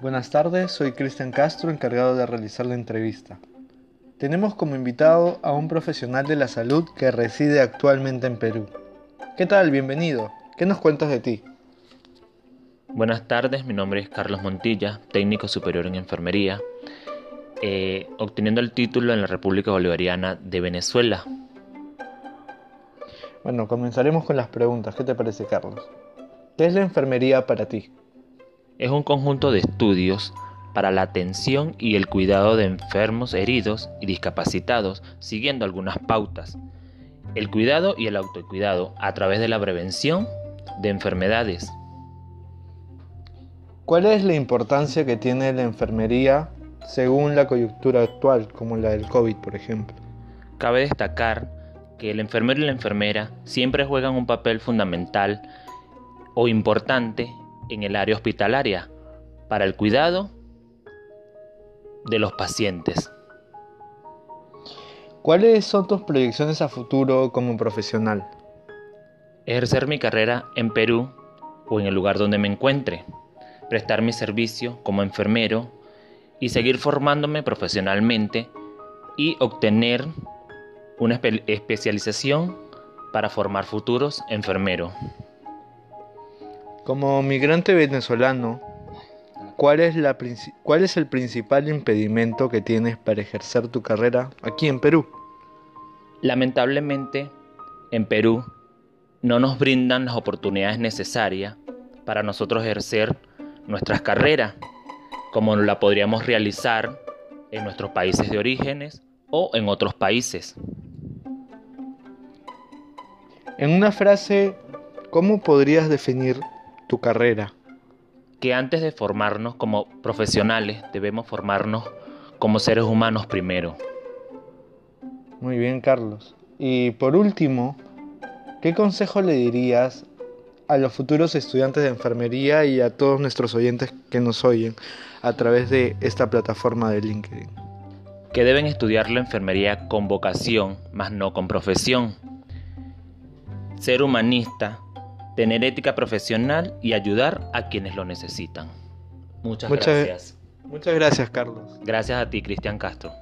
Buenas tardes, soy Cristian Castro, encargado de realizar la entrevista. Tenemos como invitado a un profesional de la salud que reside actualmente en Perú. ¿Qué tal? Bienvenido. ¿Qué nos cuentas de ti? Buenas tardes, mi nombre es Carlos Montilla, técnico superior en enfermería, eh, obteniendo el título en la República Bolivariana de Venezuela. Bueno, comenzaremos con las preguntas. ¿Qué te parece, Carlos? ¿Qué es la enfermería para ti? Es un conjunto de estudios para la atención y el cuidado de enfermos, heridos y discapacitados, siguiendo algunas pautas. El cuidado y el autocuidado a través de la prevención de enfermedades, ¿Cuál es la importancia que tiene la enfermería según la coyuntura actual, como la del COVID, por ejemplo? Cabe destacar que el enfermero y la enfermera siempre juegan un papel fundamental o importante en el área hospitalaria para el cuidado de los pacientes. ¿Cuáles son tus proyecciones a futuro como profesional? Ejercer mi carrera en Perú o en el lugar donde me encuentre prestar mi servicio como enfermero y seguir formándome profesionalmente y obtener una especialización para formar futuros enfermeros. Como migrante venezolano, ¿cuál es, la, ¿cuál es el principal impedimento que tienes para ejercer tu carrera aquí en Perú? Lamentablemente, en Perú no nos brindan las oportunidades necesarias para nosotros ejercer nuestras carreras, como la podríamos realizar en nuestros países de orígenes o en otros países. En una frase, ¿cómo podrías definir tu carrera? Que antes de formarnos como profesionales debemos formarnos como seres humanos primero. Muy bien, Carlos. Y por último, ¿qué consejo le dirías a los futuros estudiantes de enfermería y a todos nuestros oyentes que nos oyen a través de esta plataforma de LinkedIn. Que deben estudiar la enfermería con vocación, más no con profesión. Ser humanista, tener ética profesional y ayudar a quienes lo necesitan. Muchas, muchas gracias. Muchas gracias, Carlos. Gracias a ti, Cristian Castro.